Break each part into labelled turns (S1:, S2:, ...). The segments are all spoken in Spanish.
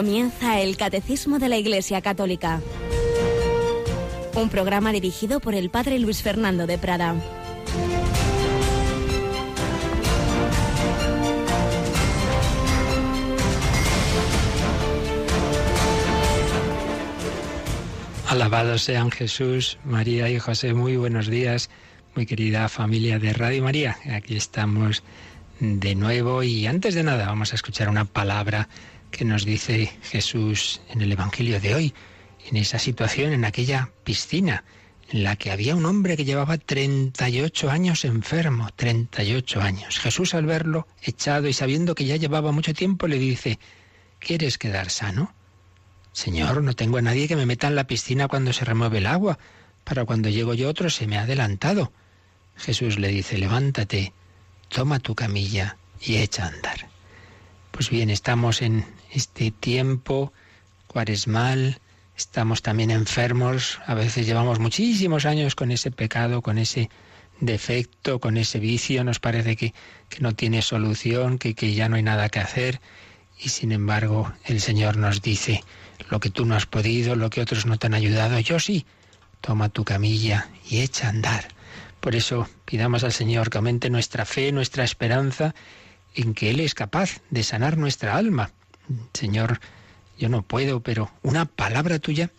S1: Comienza el Catecismo de la Iglesia Católica. Un programa dirigido por el Padre Luis Fernando de Prada.
S2: Alabados sean Jesús, María y José. Muy buenos días, muy querida familia de Radio María. Aquí estamos de nuevo y antes de nada vamos a escuchar una palabra que nos dice Jesús en el Evangelio de hoy, en esa situación, en aquella piscina en la que había un hombre que llevaba 38 años enfermo, 38 años. Jesús al verlo echado y sabiendo que ya llevaba mucho tiempo le dice, ¿quieres quedar sano? Señor, no tengo a nadie que me meta en la piscina cuando se remueve el agua. Para cuando llego yo otro se me ha adelantado. Jesús le dice, levántate, toma tu camilla y echa a andar. Pues bien, estamos en este tiempo cuaresmal, estamos también enfermos, a veces llevamos muchísimos años con ese pecado, con ese defecto, con ese vicio, nos parece que, que no tiene solución, que, que ya no hay nada que hacer, y sin embargo el Señor nos dice, lo que tú no has podido, lo que otros no te han ayudado, yo sí. Toma tu camilla y echa a andar. Por eso pidamos al Señor que aumente nuestra fe, nuestra esperanza en que Él es capaz de sanar nuestra alma. Señor, yo no puedo, pero una palabra tuya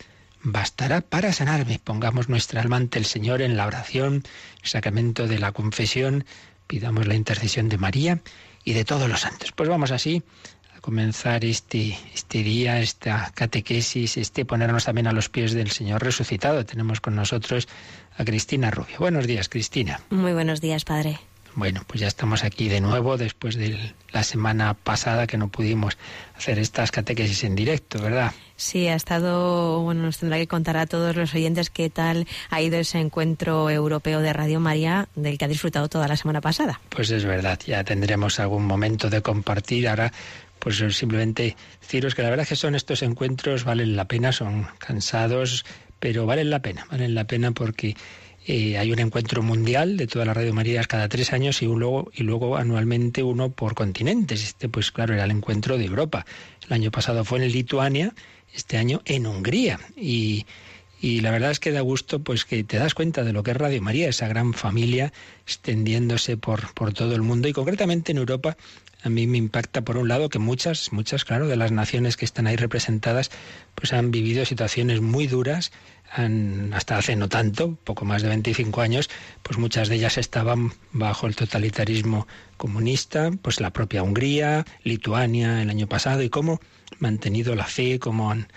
S2: bastará para sanarme. Pongamos nuestra alma ante el Señor en la oración, el sacramento de la confesión, pidamos la intercesión de María y de todos los santos. Pues vamos así comenzar este, este día, esta catequesis, este ponernos también a los pies del Señor resucitado. Tenemos con nosotros a Cristina Rubio. Buenos días, Cristina.
S1: Muy buenos días, Padre.
S2: Bueno, pues ya estamos aquí de nuevo después de la semana pasada que no pudimos hacer estas catequesis en directo, ¿verdad?
S1: Sí, ha estado, bueno, nos tendrá que contar a todos los oyentes qué tal ha ido ese encuentro europeo de Radio María del que ha disfrutado toda la semana pasada.
S2: Pues es verdad, ya tendremos algún momento de compartir. Ahora pues simplemente deciros que la verdad es que son estos encuentros, valen la pena, son cansados, pero valen la pena, valen la pena porque eh, hay un encuentro mundial de todas las Radio Marías cada tres años y, luego, y luego anualmente uno por continentes. Este, pues claro, era el encuentro de Europa. El año pasado fue en Lituania, este año en Hungría. Y, la verdad es que da gusto pues que te das cuenta de lo que es Radio María, esa gran familia extendiéndose por, por todo el mundo y concretamente en Europa a mí me impacta por un lado que muchas, muchas, claro, de las naciones que están ahí representadas, pues han vivido situaciones muy duras, han, hasta hace no tanto, poco más de 25 años, pues muchas de ellas estaban bajo el totalitarismo comunista, pues la propia Hungría, Lituania el año pasado, y cómo han mantenido la fe, cómo han,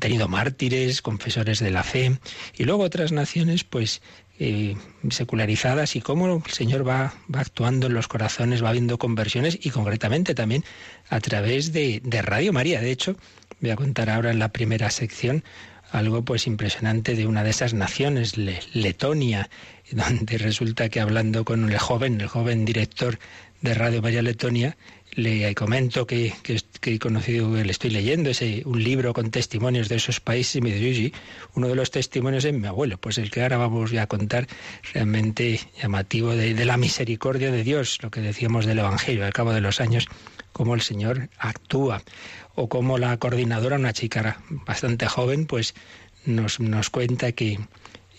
S2: tenido mártires, confesores de la fe, y luego otras naciones, pues eh, secularizadas y cómo el Señor va, va, actuando en los corazones, va habiendo conversiones y concretamente también a través de, de, Radio María. De hecho, voy a contar ahora en la primera sección algo pues impresionante de una de esas naciones, Letonia, donde resulta que hablando con el joven, el joven director de Radio María Letonia, le comento que, que, he conocido, le estoy leyendo ese, un libro con testimonios de esos países y me dice, uno de los testimonios es mi abuelo, pues el que ahora vamos a contar realmente llamativo de, de la misericordia de Dios, lo que decíamos del Evangelio, al cabo de los años, cómo el Señor actúa, o cómo la coordinadora, una chica bastante joven, pues nos, nos cuenta que,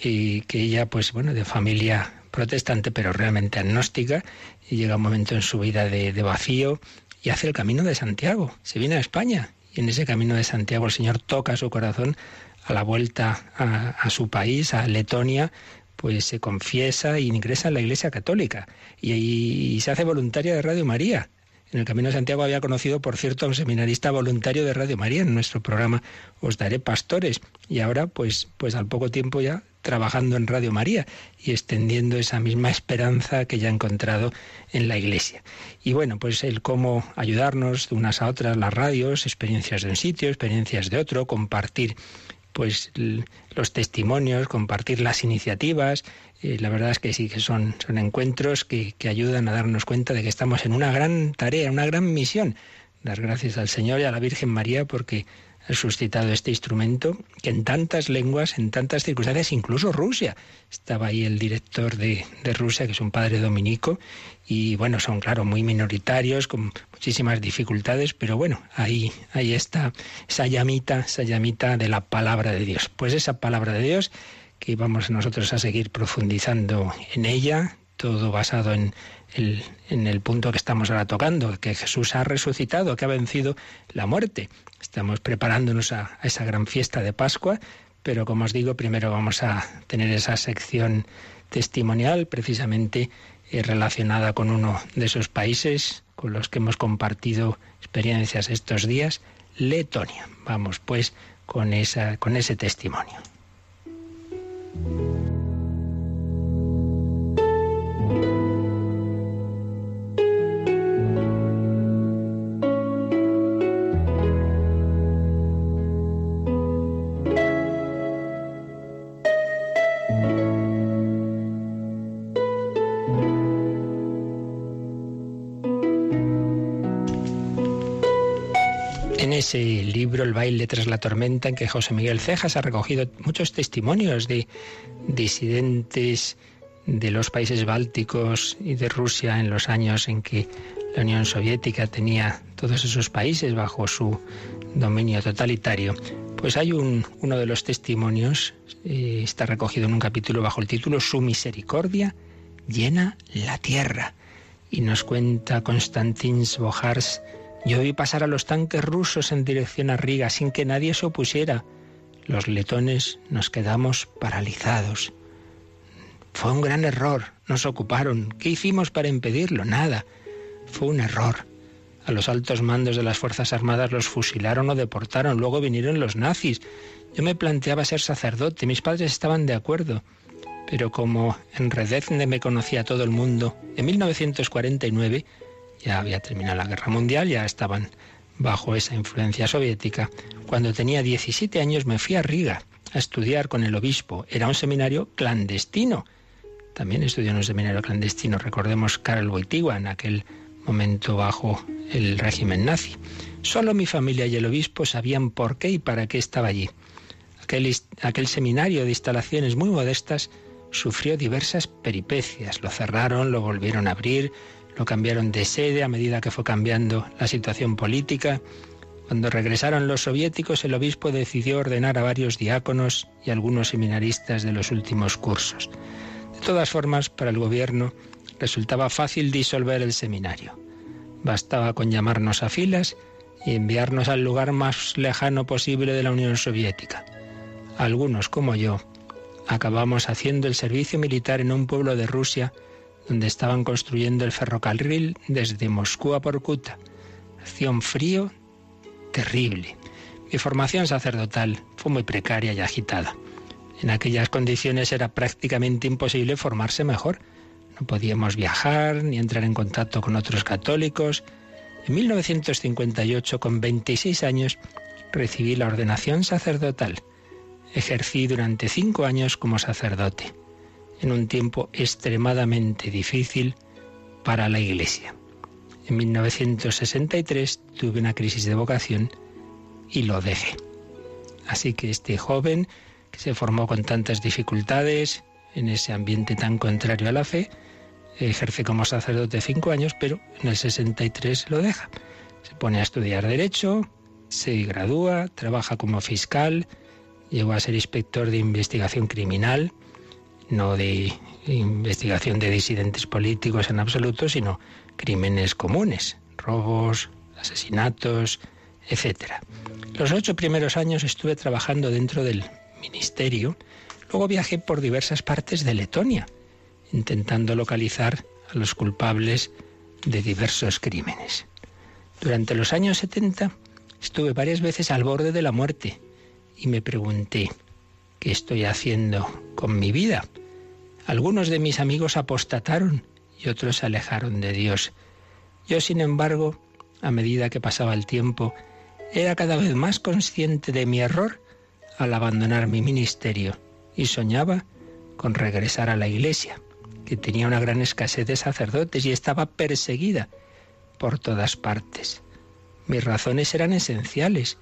S2: y que ella, pues bueno, de familia protestante, pero realmente agnóstica, y llega un momento en su vida de, vacío y hace el camino de Santiago. Se viene a España y en ese camino de Santiago el Señor toca su corazón a la vuelta a, su país, a Letonia, pues se confiesa e ingresa en la Iglesia Católica y, y, se hace voluntaria de Radio María. En el Camino de Santiago había conocido, por cierto, a un seminarista voluntario de Radio María. En nuestro programa Os Daré Pastores. Y ahora, pues, pues al poco tiempo ya trabajando en Radio María y extendiendo esa misma esperanza que ya ha encontrado en la Iglesia. Y bueno, pues el cómo ayudarnos de unas a otras las radios, experiencias de un sitio, experiencias de otro, compartir pues los testimonios, compartir las iniciativas. Eh, la verdad es que sí que son, son encuentros que, que ayudan a darnos cuenta de que estamos en una gran tarea, una gran misión. Dar gracias al Señor y a la Virgen María porque suscitado este instrumento que en tantas lenguas, en tantas circunstancias, incluso Rusia. Estaba ahí el director de, de, Rusia, que es un padre dominico, y bueno, son claro muy minoritarios, con muchísimas dificultades, pero bueno, ahí, ahí está esa llamita, esa llamita de la palabra de Dios. Pues esa palabra de Dios que vamos nosotros a seguir profundizando en ella, todo basado en el, en el punto que estamos ahora tocando, que Jesús ha resucitado, que ha vencido la muerte. Estamos preparándonos a, esa gran fiesta de Pascua, pero como os digo, primero vamos a tener esa sección testimonial precisamente relacionada con uno de esos países con los que hemos compartido experiencias estos días, Letonia. Vamos pues con, esa, con ese testimonio. Libro, El baile tras la tormenta, en que José Miguel Cejas ha recogido muchos testimonios de disidentes de los países bálticos y de Rusia en los años en que la Unión Soviética tenía todos esos países bajo su dominio totalitario. Pues hay un, uno de los testimonios, eh, está recogido en un capítulo bajo el título Su misericordia llena la tierra. Y nos cuenta Konstantin Svojars yo vi pasar a los tanques rusos en dirección a Riga sin que nadie se opusiera. Los letones nos quedamos paralizados. Fue un gran error. Nos ocuparon. ¿Qué hicimos para impedirlo? Nada. Fue un error. A los altos mandos de las Fuerzas Armadas los fusilaron o deportaron. Luego vinieron los nazis. Yo me planteaba ser sacerdote. Mis padres estaban de acuerdo. Pero como en Redezne me conocía todo el mundo, en 1949 ya había terminado la guerra mundial, ya estaban bajo esa influencia soviética. Cuando tenía 17 años me fui a Riga a estudiar con el obispo. Era un seminario clandestino. También estudió en un seminario clandestino. Recordemos Karl Wojtyła en aquel momento bajo el régimen nazi. Solo mi familia y el obispo sabían por qué y para qué estaba allí. Aquel, aquel seminario de instalaciones muy modestas sufrió diversas peripecias. Lo cerraron, lo volvieron a abrir, lo cambiaron de sede a medida que fue cambiando la situación política. Cuando regresaron los soviéticos, el obispo decidió ordenar a varios diáconos y algunos seminaristas de los últimos cursos. De todas formas, para el gobierno resultaba fácil disolver el seminario. Bastaba con llamarnos a filas y enviarnos al lugar más lejano posible de la Unión Soviética. Algunos, como yo, acabamos haciendo el servicio militar en un pueblo de Rusia donde estaban construyendo el ferrocarril desde Moscú a Porcuta. Hacía un frío terrible. Mi formación sacerdotal fue muy precaria y agitada. En aquellas condiciones era prácticamente imposible formarse mejor. No podíamos viajar ni entrar en contacto con otros católicos. En 1958, con 26 años, recibí la ordenación sacerdotal. Ejercí durante cinco años como sacerdote en un tiempo extremadamente difícil para la Iglesia. En 1963 tuve una crisis de vocación y lo dejé. Así que este joven, que se formó con tantas dificultades, en ese ambiente tan contrario a la fe, ejerce como sacerdote cinco años, pero en el 63 lo deja. Se pone a estudiar Derecho, se gradúa, trabaja como fiscal, llegó a ser inspector de investigación criminal, no de investigación de disidentes políticos en absoluto, sino crímenes comunes, robos, asesinatos, etc. Los ocho primeros años estuve trabajando dentro del ministerio, luego viajé por diversas partes de Letonia, intentando localizar a los culpables de diversos crímenes. Durante los años 70 estuve varias veces al borde de la muerte y me pregunté, ¿qué estoy haciendo con mi vida? Algunos de mis amigos apostataron y otros se alejaron de Dios. Yo, sin embargo, a medida que pasaba el tiempo, era cada vez más consciente de mi error al abandonar mi ministerio y soñaba con regresar a la iglesia, que tenía una gran escasez de sacerdotes y estaba perseguida por todas partes. Mis razones eran esenciales,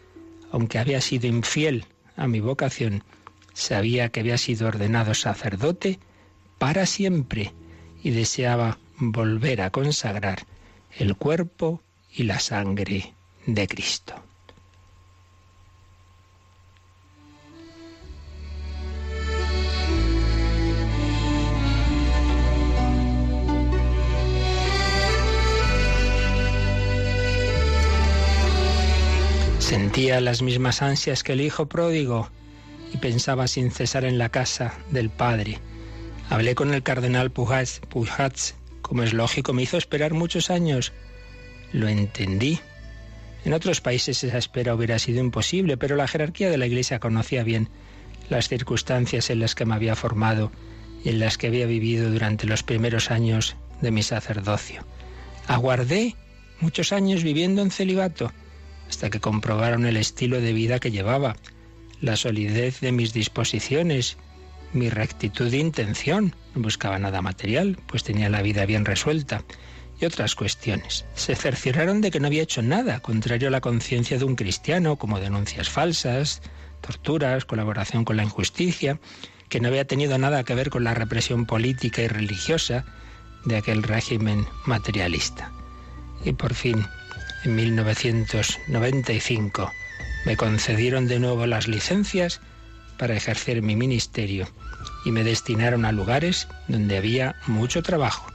S2: aunque había sido infiel a mi vocación, sabía que había sido ordenado sacerdote para siempre y deseaba volver a consagrar el cuerpo y la sangre de Cristo. Sentía las mismas ansias que el hijo pródigo y pensaba sin cesar en la casa del padre. Hablé con el cardenal Pujats, Pujats, como es lógico, me hizo esperar muchos años. Lo entendí. En otros países esa espera hubiera sido imposible, pero la jerarquía de la Iglesia conocía bien las circunstancias en las que me había formado y en las que había vivido durante los primeros años de mi sacerdocio. Aguardé muchos años viviendo en celibato hasta que comprobaron el estilo de vida que llevaba, la solidez de mis disposiciones, mi rectitud de intención. No buscaba nada material, pues tenía la vida bien resuelta. Y otras cuestiones. Se cercioraron de que no había hecho nada, contrario a la conciencia de un cristiano, como denuncias falsas, torturas, colaboración con la injusticia, que no había tenido nada que ver con la represión política y religiosa de aquel régimen materialista. Y por fin, en 1995 me concedieron de nuevo las licencias para ejercer mi ministerio y me destinaron a lugares donde había mucho trabajo.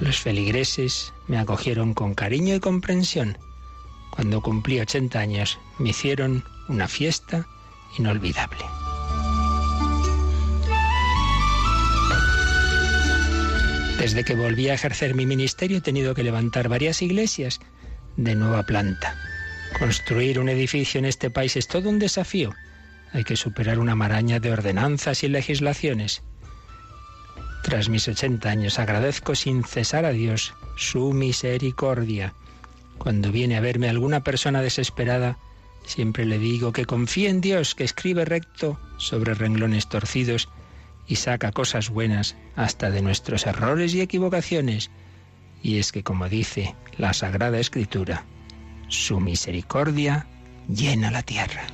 S2: Los feligreses me acogieron con cariño y comprensión. Cuando cumplí 80 años me hicieron una fiesta inolvidable. Desde que volví a ejercer mi ministerio he tenido que levantar varias iglesias de nueva planta. Construir un edificio en este país es todo un desafío. Hay que superar una maraña de ordenanzas y legislaciones. Tras mis 80 años agradezco sin cesar a Dios su misericordia. Cuando viene a verme alguna persona desesperada, siempre le digo que confíe en Dios, que escribe recto sobre renglones torcidos y saca cosas buenas hasta de nuestros errores y equivocaciones. Y es que, como dice la Sagrada Escritura, su misericordia llena la tierra.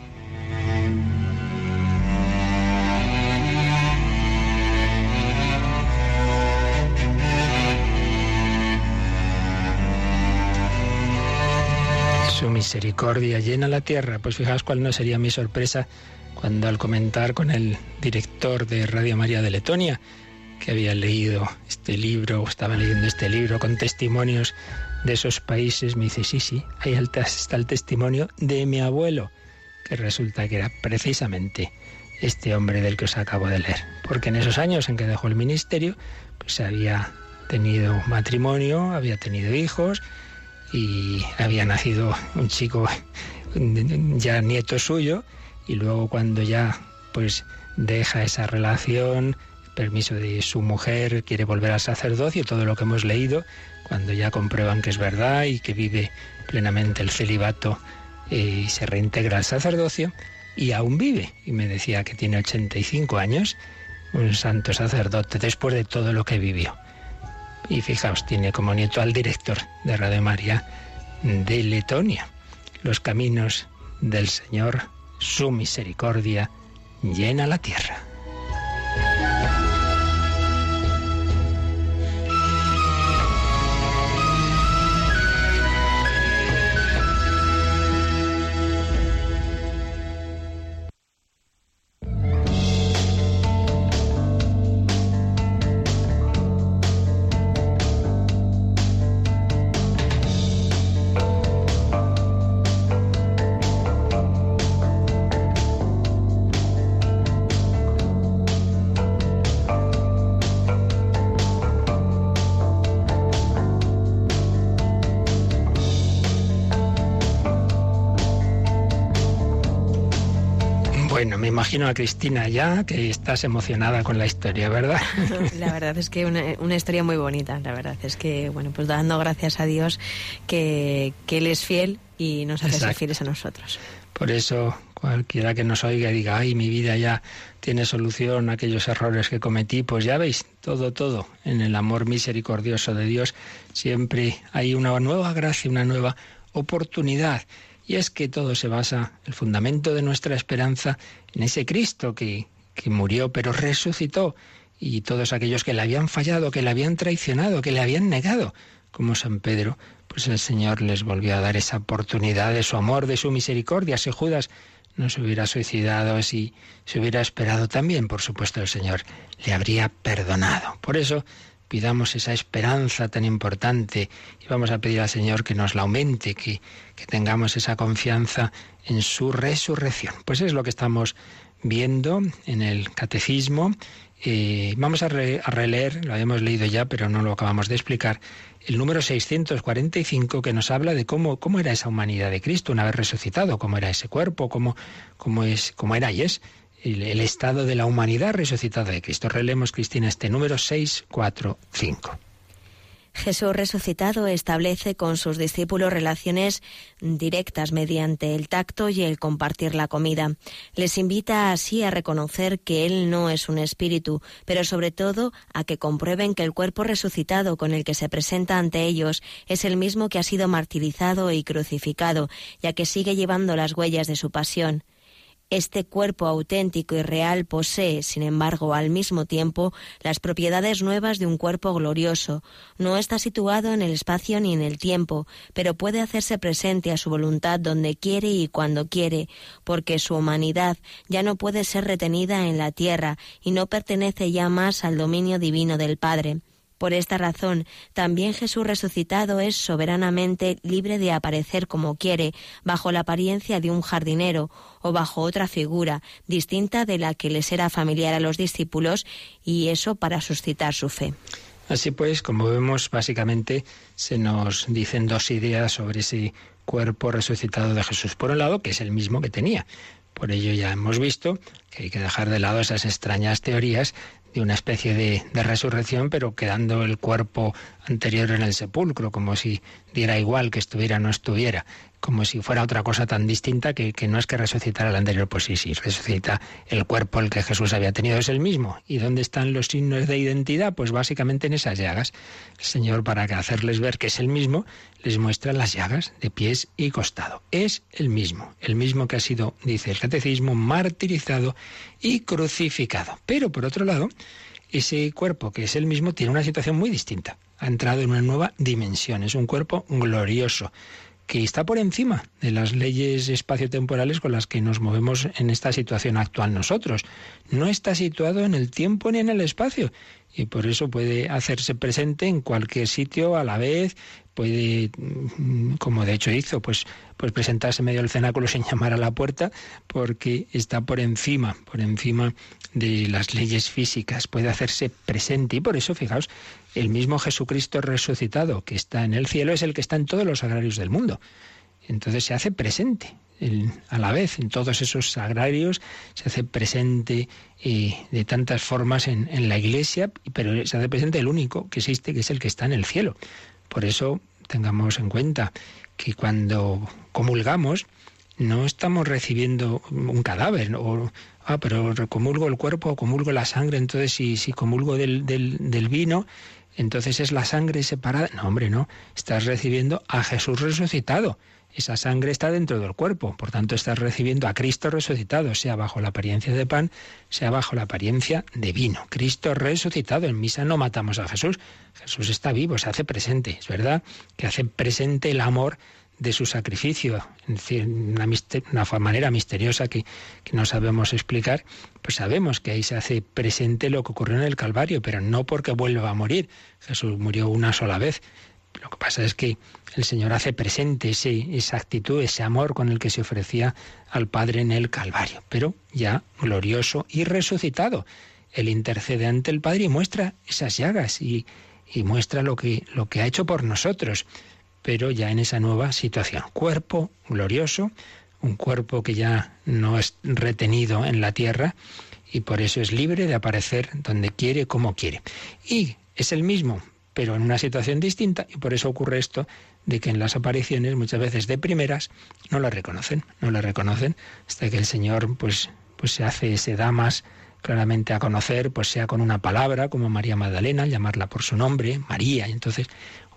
S2: Su misericordia llena la tierra. Pues fijaos cuál no sería mi sorpresa cuando al comentar con el director de Radio María de Letonia, que había leído este libro, o estaba leyendo este libro con testimonios de esos países, me dice, sí, sí, ahí está el testimonio de mi abuelo, que resulta que era precisamente este hombre del que os acabo de leer. Porque en esos años en que dejó el ministerio, pues había tenido matrimonio, había tenido hijos y había nacido un chico ya nieto suyo y luego cuando ya pues deja esa relación permiso de su mujer, quiere volver al sacerdocio, todo lo que hemos leído, cuando ya comprueban que es verdad y que vive plenamente el celibato eh, y se reintegra al sacerdocio, y aún vive. Y me decía que tiene 85 años, un santo sacerdote, después de todo lo que vivió. Y fijaos, tiene como nieto al director de Radio María de Letonia. Los caminos del Señor, su misericordia, llena la tierra. Imagino a Cristina ya, que estás emocionada con la historia, ¿verdad?
S1: La verdad es que una, una historia muy bonita, la verdad es que, bueno, pues dando gracias a Dios que, que Él es fiel y nos hace ser fieles a nosotros.
S2: Por eso cualquiera que nos oiga y diga, ay, mi vida ya tiene solución, aquellos errores que cometí, pues ya veis, todo, todo, en el amor misericordioso de Dios siempre hay una nueva gracia, una nueva oportunidad. Y es que todo se basa, el fundamento de nuestra esperanza, en ese Cristo que, que murió pero resucitó. Y todos aquellos que le habían fallado, que le habían traicionado, que le habían negado, como San Pedro, pues el Señor les volvió a dar esa oportunidad de su amor, de su misericordia. Si Judas no se hubiera suicidado, si se hubiera esperado también, por supuesto, el Señor le habría perdonado. Por eso pidamos esa esperanza tan importante y vamos a pedir al Señor que nos la aumente, que, que tengamos esa confianza en su resurrección. Pues es lo que estamos viendo en el catecismo. Eh, vamos a, releer, lo habíamos leído ya, pero no lo acabamos de explicar, el número 645 que nos habla de cómo, cómo era esa humanidad de Cristo una vez resucitado, cómo era ese cuerpo, cómo, cómo, es, cómo era y es el, estado de la humanidad resucitada de Cristo. Relemos, Cristina, este número 645.
S1: Jesús resucitado establece con sus discípulos relaciones directas mediante el tacto y el compartir la comida. Les invita así a reconocer que Él no es un espíritu, pero sobre todo a que comprueben que el cuerpo resucitado con el que se presenta ante ellos es el mismo que ha sido martirizado y crucificado, ya que sigue llevando las huellas de su pasión. Este cuerpo auténtico y real posee, sin embargo, al mismo tiempo, las propiedades nuevas de un cuerpo glorioso. No está situado en el espacio ni en el tiempo, pero puede hacerse presente a su voluntad donde quiere y cuando quiere, porque su humanidad ya no puede ser retenida en la tierra y no pertenece ya más al dominio divino del Padre. Por esta razón, también Jesús resucitado es soberanamente libre de aparecer como quiere, bajo la apariencia de un jardinero o bajo otra figura distinta de la que les era familiar a los discípulos, y eso para suscitar su fe.
S2: Así pues, como vemos, básicamente se nos dicen dos ideas sobre ese cuerpo resucitado de Jesús. Por un lado, que es el mismo que tenía. Por ello ya hemos visto que hay que dejar de lado esas extrañas teorías de una especie de, de, resurrección, pero quedando el cuerpo anterior en el sepulcro, como si diera igual que estuviera o no estuviera como si fuera otra cosa tan distinta que, que, no es que resucitara el anterior, pues sí, sí, resucita el cuerpo el que Jesús había tenido, es el mismo. ¿Y dónde están los signos de identidad? Pues básicamente en esas llagas. El Señor, para hacerles ver que es el mismo, les muestra las llagas de pies y costado. Es el mismo, el mismo que ha sido, dice el catecismo, martirizado y crucificado. Pero por otro lado, ese cuerpo que es el mismo tiene una situación muy distinta. Ha entrado en una nueva dimensión, es un cuerpo glorioso que está por encima de las leyes espaciotemporales con las que nos movemos en esta situación actual nosotros. No está situado en el tiempo ni en el espacio y por eso puede hacerse presente en cualquier sitio a la vez, puede, mm, como de hecho hizo, pues, pues presentarse medio del cenáculo sin llamar a la puerta, porque está por encima, por encima de las leyes físicas, puede hacerse presente. Y por eso, fijaos, el mismo Jesucristo resucitado que está en el cielo es el que está en todos los agrarios del mundo. Entonces se hace presente a la vez en todos esos agrarios, se hace presente eh, de tantas formas en, en la iglesia, pero se hace presente el único que existe, que es el que está en el cielo. Por eso tengamos en cuenta que cuando comulgamos, no estamos recibiendo un cadáver, o, ah, pero comulgo el cuerpo o comulgo la sangre, entonces si, si comulgo del, del, del vino, entonces es la sangre separada. No, hombre, no, estás recibiendo a Jesús resucitado. Esa sangre está dentro del cuerpo, por tanto estás recibiendo a Cristo resucitado, sea bajo la apariencia de pan, sea bajo la apariencia de vino. Cristo resucitado, en misa no matamos a Jesús, Jesús está vivo, se hace presente, es verdad que hace presente el amor de su sacrificio, en decir, una, una manera misteriosa que, que, no sabemos explicar, pues sabemos que ahí se hace presente lo que ocurrió en el Calvario, pero no porque vuelva a morir. Jesús murió una sola vez. Lo que pasa es que el Señor hace presente ese, esa actitud, ese amor con el que se ofrecía al Padre en el Calvario, pero ya glorioso y resucitado. Él intercede ante el Padre y muestra esas llagas y, y muestra lo que, lo que ha hecho por nosotros pero ya en esa nueva situación. Cuerpo glorioso, un cuerpo que ya no es retenido en la tierra y por eso es libre de aparecer donde quiere, como quiere. Y es el mismo, pero en una situación distinta y por eso ocurre esto de que en las apariciones muchas veces de primeras no la reconocen, no la reconocen hasta que el Señor pues pues se hace, se da más claramente a conocer, pues sea con una palabra, como María Magdalena, llamarla por su nombre, María, y entonces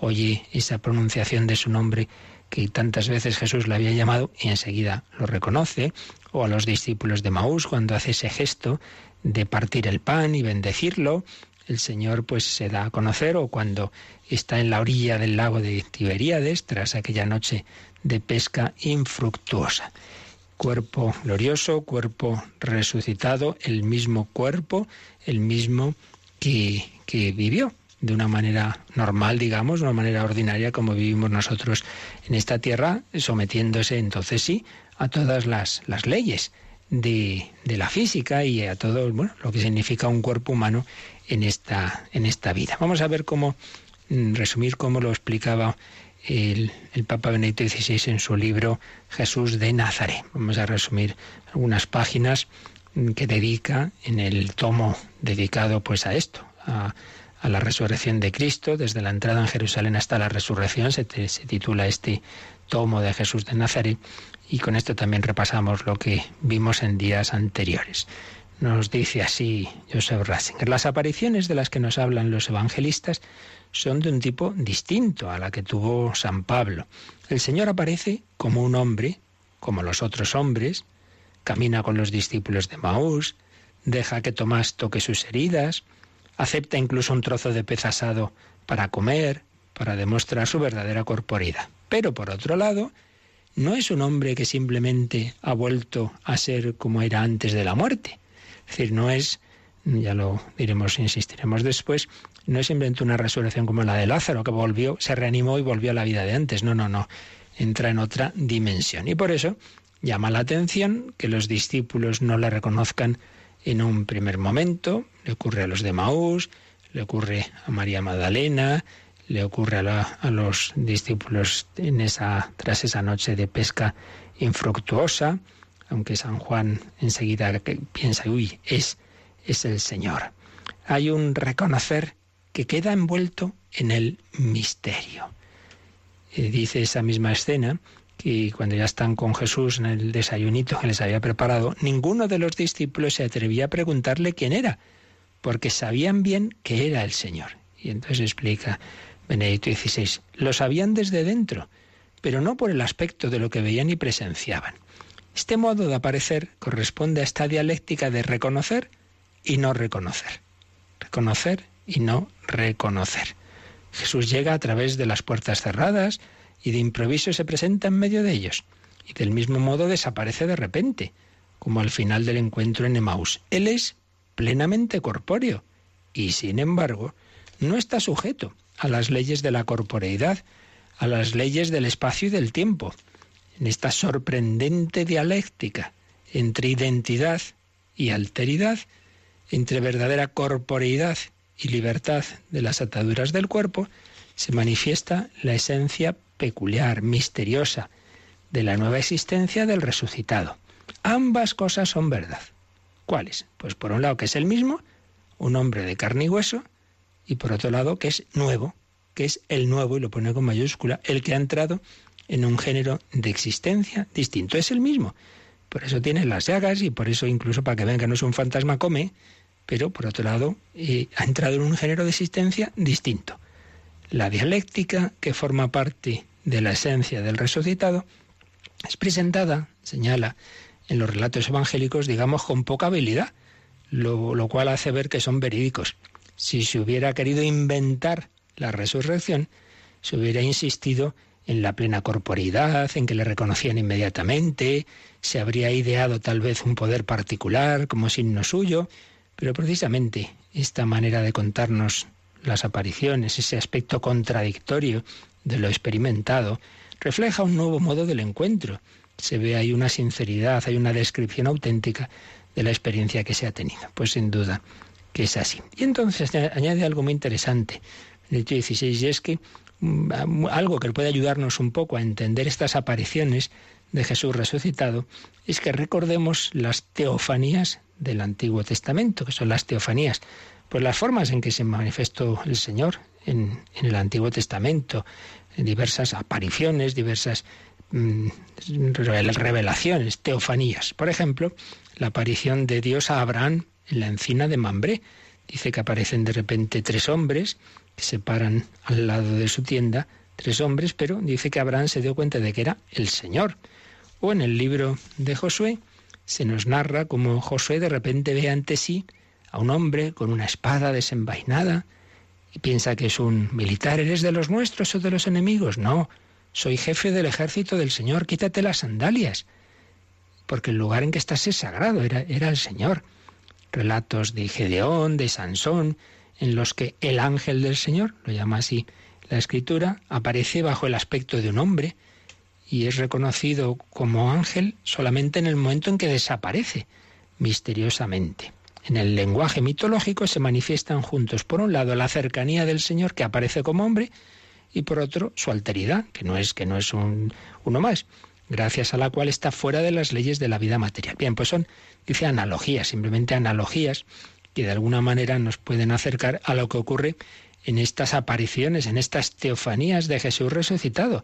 S2: oye esa pronunciación de su nombre que tantas veces Jesús le había llamado y enseguida lo reconoce, o a los discípulos de Maús cuando hace ese gesto de partir el pan y bendecirlo, el Señor pues se da a conocer o cuando está en la orilla del lago de Tiberíades tras aquella noche de pesca infructuosa. Cuerpo glorioso, cuerpo resucitado, el mismo cuerpo, el mismo que, que vivió de una manera normal, digamos, una manera ordinaria como vivimos nosotros en esta tierra, sometiéndose entonces sí a todas las, las leyes de, de, la física y a todo bueno, lo que significa un cuerpo humano en esta, en esta vida. Vamos a ver cómo, mm, resumir cómo lo explicaba el, el, Papa Benedicto XVI en su libro Jesús de Nazaret. Vamos a resumir algunas páginas mm, que dedica en el tomo dedicado pues a esto, a a la resurrección de Cristo, desde la entrada en Jerusalén hasta la resurrección, se, titula este tomo de Jesús de Nazaret, y con esto también repasamos lo que vimos en días anteriores. Nos dice así Joseph Ratzinger, las apariciones de las que nos hablan los evangelistas son de un tipo distinto a la que tuvo San Pablo. El Señor aparece como un hombre, como los otros hombres, camina con los discípulos de Maús, deja que Tomás toque sus heridas, acepta incluso un trozo de pez asado para comer, para demostrar su verdadera corporidad. Pero por otro lado, no es un hombre que simplemente ha vuelto a ser como era antes de la muerte. Es decir, no es, ya lo diremos, insistiremos después, no es simplemente una resurrección como la de Lázaro, que volvió, se reanimó y volvió a la vida de antes. No, no, no. Entra en otra dimensión. Y por eso llama la atención que los discípulos no la reconozcan en un primer momento, le ocurre a los de Maús, le ocurre a María Magdalena, le ocurre a, los discípulos en esa, tras esa noche de pesca infructuosa, aunque San Juan enseguida piensa, uy, es, es el Señor. Hay un reconocer que queda envuelto en el misterio. Eh, dice esa misma escena y cuando ya están con Jesús en el desayunito que les había preparado, ninguno de los discípulos se atrevía a preguntarle quién era, porque sabían bien que era el Señor. Y entonces explica Benedicto XVI, lo sabían desde dentro, pero no por el aspecto de lo que veían y presenciaban. Este modo de aparecer corresponde a esta dialéctica de reconocer y no reconocer. Reconocer y no reconocer. Jesús llega a través de las puertas cerradas, y de improviso se presenta en medio de ellos, y del mismo modo desaparece de repente, como al final del encuentro en Emaús. Él es plenamente corpóreo, y sin embargo no está sujeto a las leyes de la corporeidad, a las leyes del espacio y del tiempo. En esta sorprendente dialéctica entre identidad y alteridad, entre verdadera corporeidad y libertad de las ataduras del cuerpo, se manifiesta la esencia peculiar, misteriosa, de la nueva existencia del resucitado. Ambas cosas son verdad. ¿Cuáles? Pues por un lado que es el mismo, un hombre de carne y hueso, y por otro lado que es nuevo, que es el nuevo, y lo pone con mayúscula, el que ha entrado en un género de existencia distinto. Es el mismo. Por eso tiene las llagas y por eso incluso para que vean que no es un fantasma come, pero por otro lado eh, ha entrado en un género de existencia distinto. La dialéctica, que forma parte de la esencia del resucitado, es presentada, señala, en los relatos evangélicos, digamos, con poca habilidad, lo, cual hace ver que son verídicos. Si se hubiera querido inventar la resurrección, se hubiera insistido en la plena corporidad, en que le reconocían inmediatamente, se habría ideado tal vez un poder particular como signo suyo, pero precisamente esta manera de contarnos las apariciones, ese aspecto contradictorio de lo experimentado, refleja un nuevo modo del encuentro. Se ve ahí una sinceridad, hay una descripción auténtica de la experiencia que se ha tenido. Pues sin duda que es así. Y entonces añade algo muy interesante. El 16 y es que mm, algo que puede ayudarnos un poco a entender estas apariciones de Jesús resucitado es que recordemos las teofanías del Antiguo Testamento, que son las teofanías pues las formas en que se manifestó el Señor en, el Antiguo Testamento, en diversas apariciones, diversas mm, revelaciones, teofanías. Por ejemplo, la aparición de Dios a Abraham en la encina de Mambré. Dice que aparecen de repente tres hombres que se paran al lado de su tienda tres hombres, pero dice que Abraham se dio cuenta de que era el Señor. O en el libro de Josué se nos narra cómo Josué de repente ve ante sí a un hombre con una espada desenvainada y piensa que es un militar. ¿Eres de los nuestros o de los enemigos? No, soy jefe del ejército del Señor, quítate las sandalias, porque el lugar en que estás es sagrado, era, era el Señor. Relatos de Gedeón, de Sansón, en los que el ángel del Señor, lo llama así la escritura, aparece bajo el aspecto de un hombre y es reconocido como ángel solamente en el momento en que desaparece misteriosamente. En el lenguaje mitológico se manifiestan juntos, por un lado, la cercanía del Señor que aparece como hombre y por otro, su alteridad, que no es que no es un, uno más, gracias a la cual está fuera de las leyes de la vida material. Bien, pues son, dice, analogías, simplemente analogías que de alguna manera nos pueden acercar a lo que ocurre en estas apariciones, en estas teofanías de Jesús resucitado.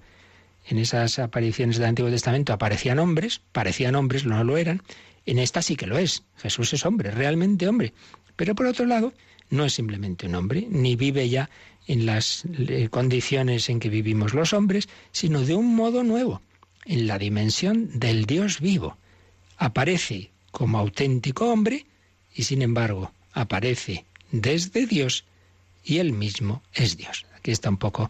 S2: En esas apariciones del Antiguo Testamento aparecían hombres, parecían hombres, no lo eran. En esta sí que lo es. Jesús es hombre, realmente hombre. Pero por otro lado, no es simplemente un hombre, ni vive ya en las eh, condiciones en que vivimos los hombres, sino de un modo nuevo, en la dimensión del Dios vivo. Aparece como auténtico hombre y sin embargo aparece desde Dios y él mismo es Dios. Aquí está un poco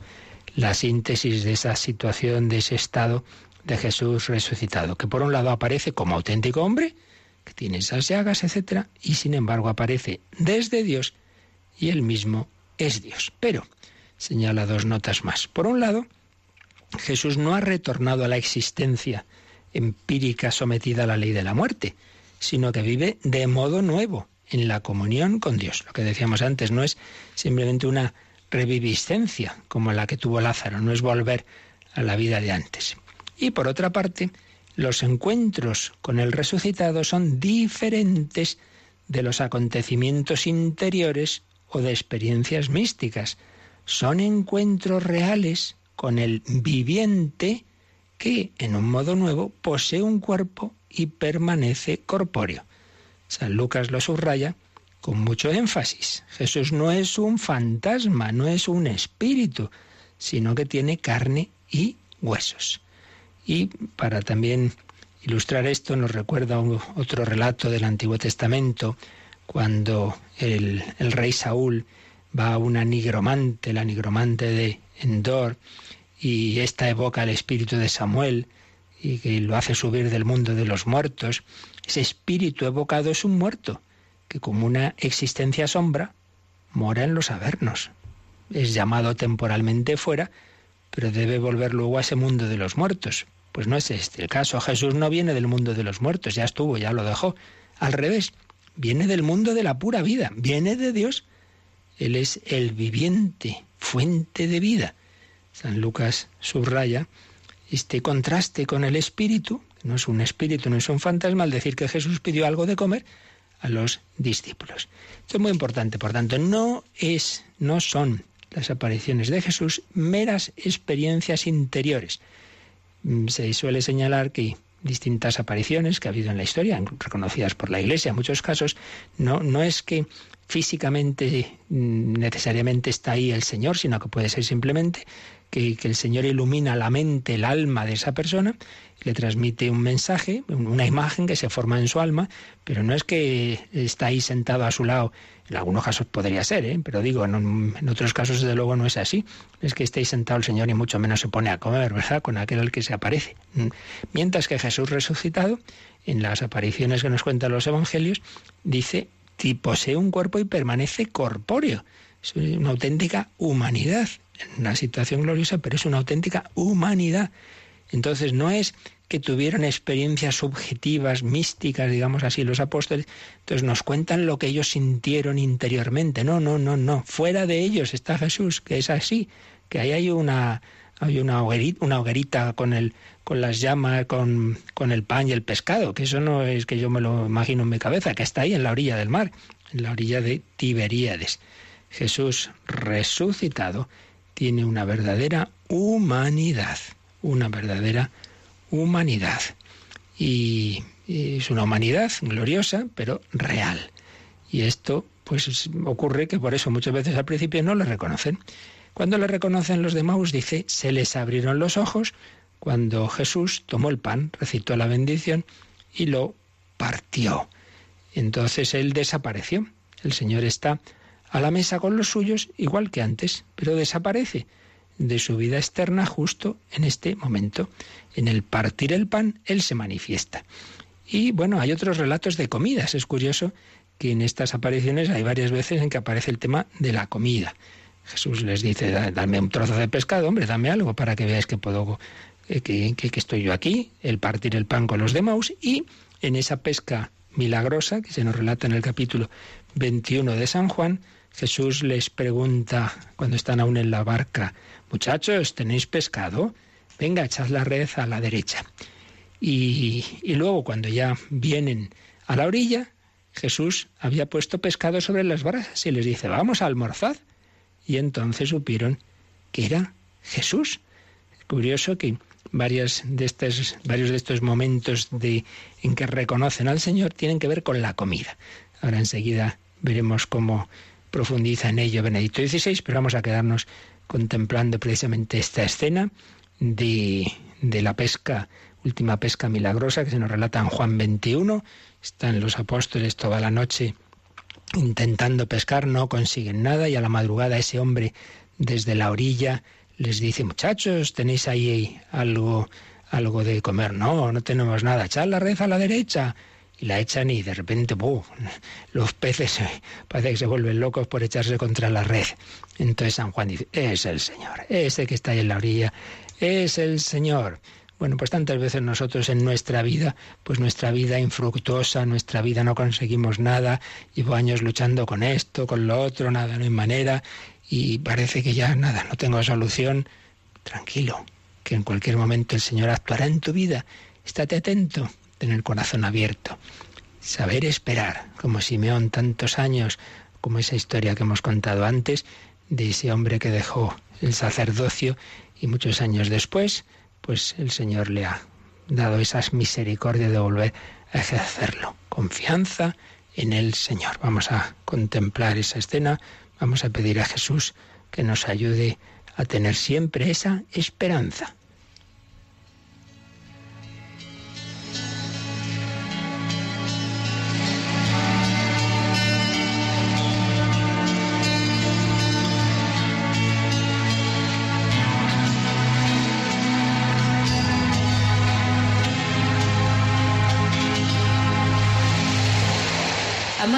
S2: la síntesis de esa situación, de ese estado de Jesús resucitado, que por un lado aparece como auténtico hombre, que tiene esas llagas, etc., y sin embargo aparece desde Dios y él mismo es Dios. Pero señala dos notas más. Por un lado, Jesús no ha retornado a la existencia empírica sometida a la ley de la muerte, sino que vive de modo nuevo, en la comunión con Dios. Lo que decíamos antes no es simplemente una reviviscencia como la que tuvo Lázaro, no es volver a la vida de antes. Y por otra parte, los encuentros con el resucitado son diferentes de los acontecimientos interiores o de experiencias místicas. Son encuentros reales con el viviente que, en un modo nuevo, posee un cuerpo y permanece corpóreo. San Lucas lo subraya con mucho énfasis. Jesús no es un fantasma, no es un espíritu, sino que tiene carne y huesos. Y para también ilustrar esto nos recuerda otro relato del Antiguo Testamento, cuando el, rey Saúl va a una nigromante, la nigromante de Endor, y esta evoca el espíritu de Samuel y que lo hace subir del mundo de los muertos. Ese espíritu evocado es un muerto, que como una existencia sombra, mora en los avernos. Es llamado temporalmente fuera, pero debe volver luego a ese mundo de los muertos. Pues no es este el caso. Jesús no viene del mundo de los muertos, ya estuvo, ya lo dejó. Al revés, viene del mundo de la pura vida, viene de Dios. Él es el viviente, fuente de vida. San Lucas subraya este contraste con el espíritu, no es un espíritu, no es un fantasma, al decir que Jesús pidió algo de comer a los discípulos. Esto es muy importante, por tanto, no es, no son las apariciones de Jesús meras experiencias interiores. Mm, se suele señalar que distintas apariciones que ha habido en la historia, reconocidas por la Iglesia en muchos casos, no, no es que físicamente mm, necesariamente está ahí el Señor, sino que puede ser simplemente que, el Señor ilumina la mente, el alma de esa persona, le transmite un mensaje, una imagen que se forma en su alma, pero no es que está ahí sentado a su lado. En algunos casos podría ser, ¿eh? pero digo, en, otros casos desde luego no es así. Es que esté ahí sentado el Señor y mucho menos se pone a comer, ¿verdad? Con aquel al que se aparece. Mientras que Jesús resucitado, en las apariciones que nos cuentan los evangelios, dice, posee un cuerpo y permanece corpóreo. Es una auténtica humanidad una situación gloriosa, pero es una auténtica humanidad. Entonces no es que tuvieron experiencias subjetivas, místicas, digamos así, los apóstoles, entonces nos cuentan lo que ellos sintieron interiormente. No, no, no, no. Fuera de ellos está Jesús, que es así, que ahí hay una, hay una hoguerita, una con el, con las llamas, con, con el pan y el pescado, que eso no es que yo me lo imagino en mi cabeza, que está ahí en la orilla del mar, en la orilla de Tiberíades. Jesús resucitado tiene una verdadera humanidad, una verdadera humanidad. Y es una humanidad gloriosa, pero real. Y esto, pues ocurre que por eso muchas veces al principio no lo reconocen. Cuando le reconocen los de dice, se les abrieron los ojos cuando Jesús tomó el pan, recitó la bendición y lo partió. Entonces él desapareció. El Señor está a la mesa con los suyos igual que antes, pero desaparece de su vida externa justo en este momento. En el partir el pan, Él se manifiesta. Y bueno, hay otros relatos de comidas. Es curioso que en estas apariciones hay varias veces en que aparece el tema de la comida. Jesús les dice, dame un trozo de pescado, hombre, dame algo para que veáis que puedo, que, que, estoy yo aquí, el partir el pan con los demás y en esa pesca milagrosa que se nos relata en el capítulo 21 de San Juan, Jesús les pregunta cuando están aún en la barca, muchachos, ¿tenéis pescado? Venga, echad la red a la derecha. Y, luego cuando ya vienen a la orilla, Jesús había puesto pescado sobre las brasas y les dice, vamos a almorzar. Y entonces supieron que era Jesús. Es curioso que varias de varios de estos momentos de, en que reconocen al Señor tienen que ver con la comida. Ahora enseguida veremos cómo profundiza en ello Benedicto XVI, pero vamos a quedarnos contemplando precisamente esta escena de, de la pesca, última pesca milagrosa que se nos relata en Juan 21. Están los apóstoles toda la noche intentando pescar, no consiguen nada y a la madrugada ese hombre desde la orilla les dice, muchachos, ¿tenéis ahí algo, algo de comer? No, no tenemos nada. Echad la red a la derecha y la echan y de repente los peces parece que se vuelven locos por echarse contra la red. Entonces San Juan dice, es el Señor, ese que está ahí en la orilla, es el Señor. Bueno, pues tantas veces nosotros en nuestra vida, pues nuestra vida infructuosa, nuestra vida no conseguimos nada, llevo años luchando con esto, con lo otro, nada, no hay manera, y parece que ya nada, no tengo solución. Tranquilo, que en cualquier momento el Señor actuará en tu vida. Estate atento, tener el corazón abierto, saber esperar, como Simeón tantos años, como esa historia que hemos contado antes, de ese hombre que dejó el sacerdocio y muchos años después, pues el Señor le ha dado esas misericordias de volver a ejercerlo. Confianza en el Señor. Vamos a contemplar esa escena, vamos a pedir a Jesús que nos ayude a tener siempre esa esperanza.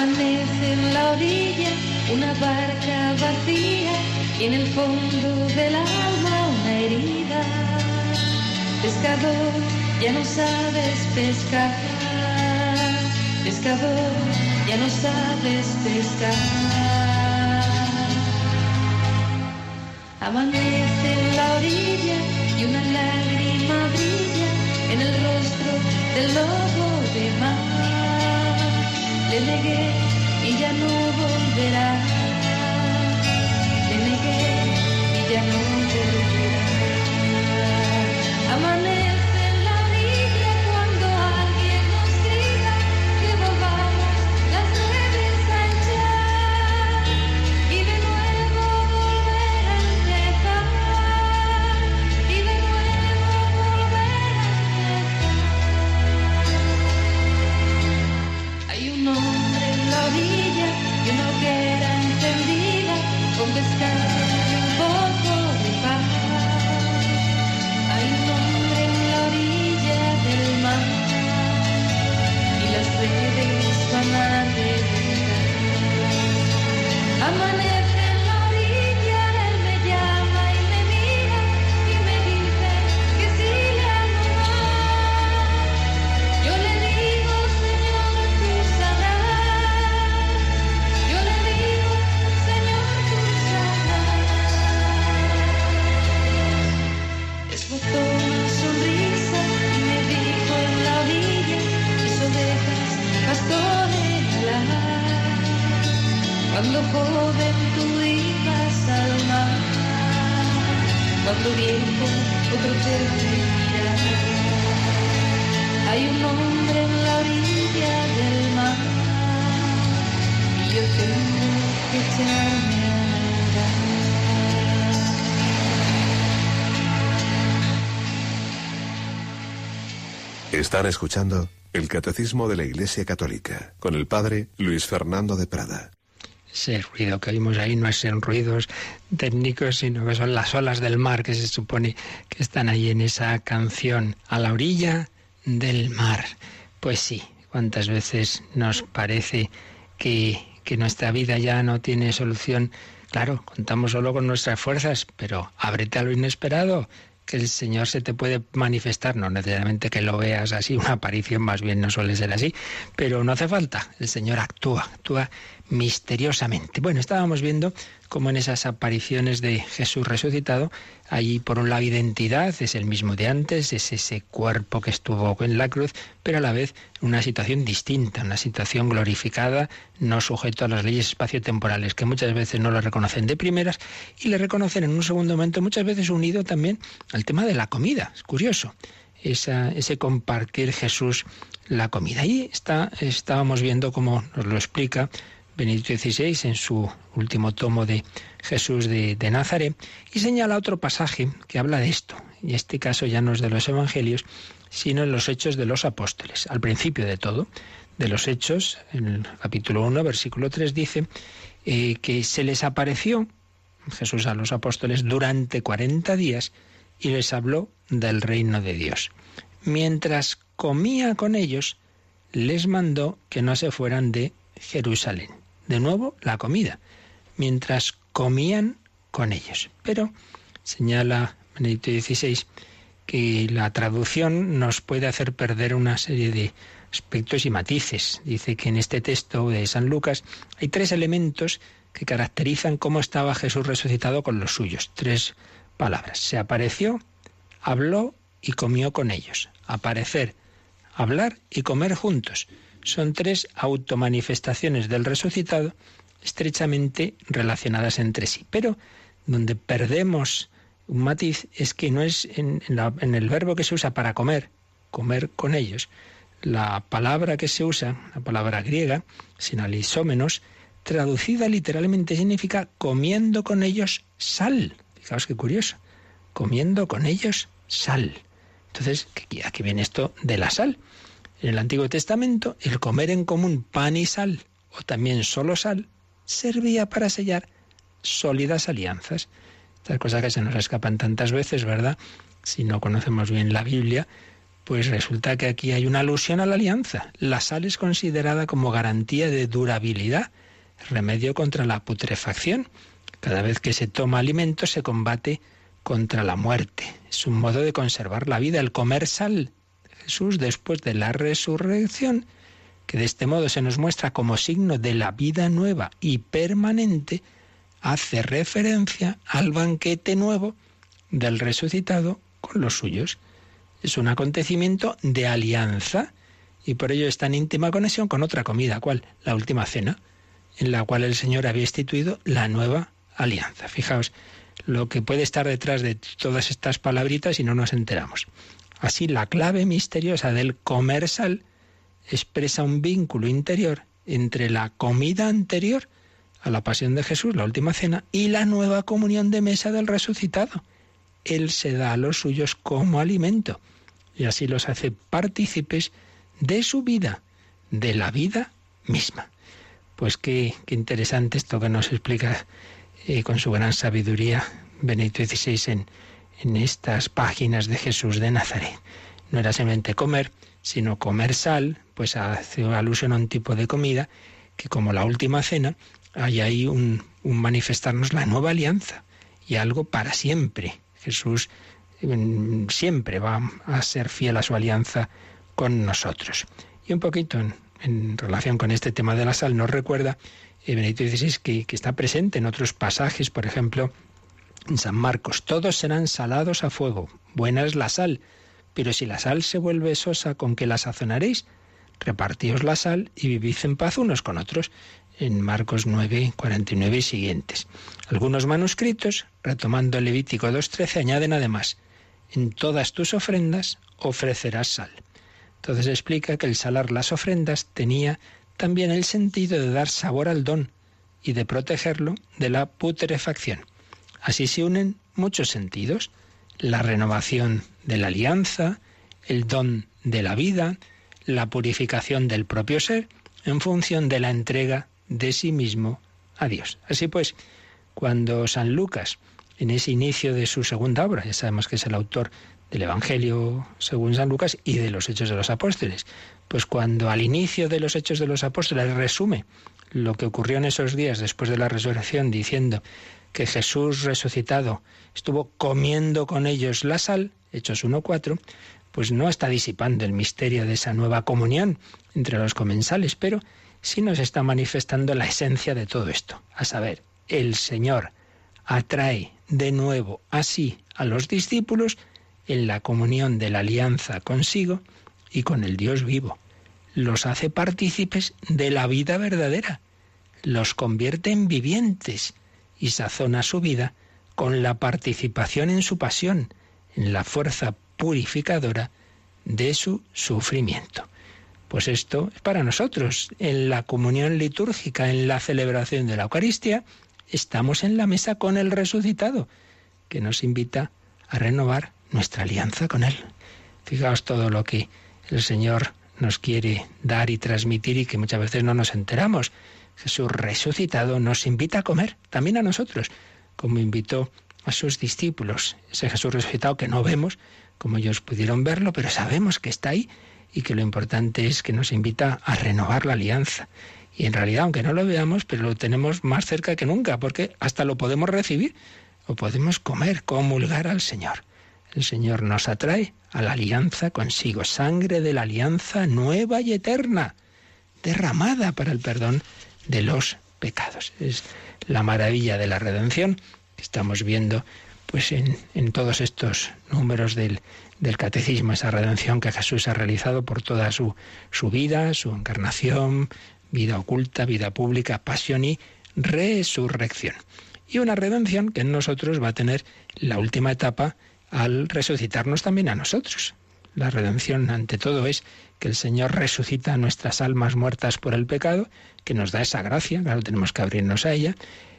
S3: Amanece en la orilla una barca vacía y en el fondo del alma una herida. Pescador, ya no sabes pescar. Pescador, ya no sabes pescar. Amanece en la orilla y una lágrima brilla en el rostro del lobo le negué y ya no volverá. Le negué y ya no volverá.
S4: Están escuchando el Catecismo de la Iglesia Católica con el Padre Luis Fernando de Prada.
S2: Ese ruido que oímos ahí no son ruidos técnicos, sino que son las olas del mar que se supone que están ahí en esa canción, a la orilla del mar. Pues sí, cuántas veces nos parece que que nuestra vida ya no tiene solución. Claro, contamos solo con nuestras fuerzas, pero ábrete a lo inesperado, que el Señor se te puede manifestar, no necesariamente que lo veas así, una aparición más bien no suele ser así, pero no hace falta, el Señor actúa, actúa misteriosamente. Bueno, estábamos viendo cómo en esas apariciones de Jesús resucitado, hay por un lado identidad, es el mismo de antes, es ese cuerpo que estuvo en la cruz, pero a la vez una situación distinta, una situación glorificada, no sujeto a las leyes espaciotemporales, que muchas veces no lo reconocen de primeras y le reconocen en un segundo momento, muchas veces unido también al tema de la comida. Es curioso. ese compartir Jesús la comida. Y está, estábamos viendo cómo nos lo explica Benedicto XVI en su último tomo de Jesús de, Nazaret y señala otro pasaje que habla de esto. Y este caso ya no es de los evangelios, sino en los hechos de los apóstoles. Al principio de todo, de los hechos, en el capítulo 1, versículo 3 dice eh, que se les apareció Jesús a los apóstoles durante 40 días y les habló del reino de Dios. Mientras comía con ellos, les mandó que no se fueran de Jerusalén de nuevo la comida, mientras comían con ellos. Pero señala Benedicto XVI que la traducción nos puede hacer perder una serie de aspectos y matices. Dice que en este texto de San Lucas hay tres elementos que caracterizan cómo estaba Jesús resucitado con los suyos. Tres palabras. Se apareció, habló y comió con ellos. Aparecer, hablar y comer juntos son tres automanifestaciones del resucitado estrechamente relacionadas entre sí. Pero donde perdemos un matiz es que no es en, el verbo que se usa para comer, comer con ellos. La palabra que se usa, la palabra griega, sinalisómenos, traducida literalmente significa comiendo con ellos sal. Fijaos qué curioso. Comiendo con ellos sal. Entonces, aquí viene esto de la sal. En el Antiguo Testamento, el comer en común pan y sal, o también solo sal, servía para sellar sólidas alianzas. Estas cosas que se nos escapan tantas veces, ¿verdad? Si no conocemos bien la Biblia, pues resulta que aquí hay una alusión a la alianza. La sal es considerada como garantía de durabilidad, remedio contra la putrefacción. Cada vez que se toma alimento se combate contra la muerte. Es un modo de conservar la vida, el comer sal, Jesús después de la resurrección, que de este modo se nos muestra como signo de la vida nueva y permanente, hace referencia al banquete nuevo del resucitado con los suyos. Es un acontecimiento de alianza y por ello está en íntima conexión con otra comida, ¿cuál? La última cena, en la cual el Señor había instituido la nueva alianza. Fijaos lo que puede estar detrás de todas estas palabritas y no nos enteramos. Así, la clave misteriosa del comer sal expresa un vínculo interior entre la comida anterior a la pasión de Jesús, la última cena, y la nueva comunión de mesa del resucitado. Él se da a los suyos como alimento y así los hace partícipes de su vida, de la vida misma. Pues qué, interesante esto que nos explica eh, con su gran sabiduría Benedicto XVI en, en estas páginas de Jesús de Nazaret. No era simplemente comer, sino comer sal, pues hace alusión a un tipo de comida que como la última cena hay ahí un, manifestarnos la nueva alianza y algo para siempre. Jesús mm, siempre va a ser fiel a su alianza con nosotros. Y un poquito en, relación con este tema de la sal nos recuerda eh, Benedicto XVI que, que está presente en otros pasajes, por ejemplo, en San Marcos, todos serán salados a fuego. Buena es la sal, pero si la sal se vuelve sosa, ¿con qué la sazonaréis? Repartíos la sal y vivid en paz unos con otros. En Marcos 9, 49 y siguientes. Algunos manuscritos, retomando el Levítico 2.13, añaden además, en todas tus ofrendas ofrecerás sal. Entonces explica que el salar las ofrendas tenía también el sentido de dar sabor al don y de protegerlo de la putrefacción. Así se unen muchos sentidos, la renovación de la alianza, el don de la vida, la purificación del propio ser, en función de la entrega de sí mismo a Dios. Así pues, cuando San Lucas, en ese inicio de su segunda obra, ya sabemos que es el autor del Evangelio según San Lucas y de los Hechos de los Apóstoles, pues cuando al inicio de los Hechos de los Apóstoles resume lo que ocurrió en esos días después de la resurrección, diciendo que Jesús resucitado estuvo comiendo con ellos la sal, Hechos 1.4, pues no está disipando el misterio de esa nueva comunión entre los comensales, pero sí nos está manifestando la esencia de todo esto, a saber, el Señor atrae de nuevo así a los discípulos en la comunión de la alianza consigo y con el Dios vivo. Los hace partícipes de la vida verdadera, los convierte en vivientes y sazona su vida con la participación en su pasión, en la fuerza purificadora de su sufrimiento. Pues esto es para nosotros. En la comunión litúrgica, en la celebración de la Eucaristía, estamos en la mesa con el resucitado, que nos invita a renovar nuestra alianza con Él. Fijaos todo lo que el Señor nos quiere dar y transmitir y que muchas veces no nos enteramos. Jesús resucitado nos invita a comer, también a nosotros, como invitó a sus discípulos. Ese Jesús resucitado que no vemos, como ellos pudieron verlo, pero sabemos que está ahí y que lo importante es que nos invita a renovar la alianza. Y en realidad, aunque no lo veamos, pero lo tenemos más cerca que nunca, porque hasta lo podemos recibir o podemos comer, comulgar al Señor. El Señor nos atrae a la alianza consigo, sangre de la alianza nueva y eterna, derramada para el perdón de los pecados. Es la maravilla de la redención que estamos viendo pues en, en todos estos números del, del catecismo, esa redención que Jesús ha realizado por toda su, su vida, su encarnación, vida oculta, vida pública, pasión y resurrección. Y una redención que en nosotros va a tener la última etapa al resucitarnos también a nosotros. La redención ante todo es que el Señor resucita nuestras almas muertas por el pecado, que nos da esa gracia, claro, tenemos que abrirnos a ella.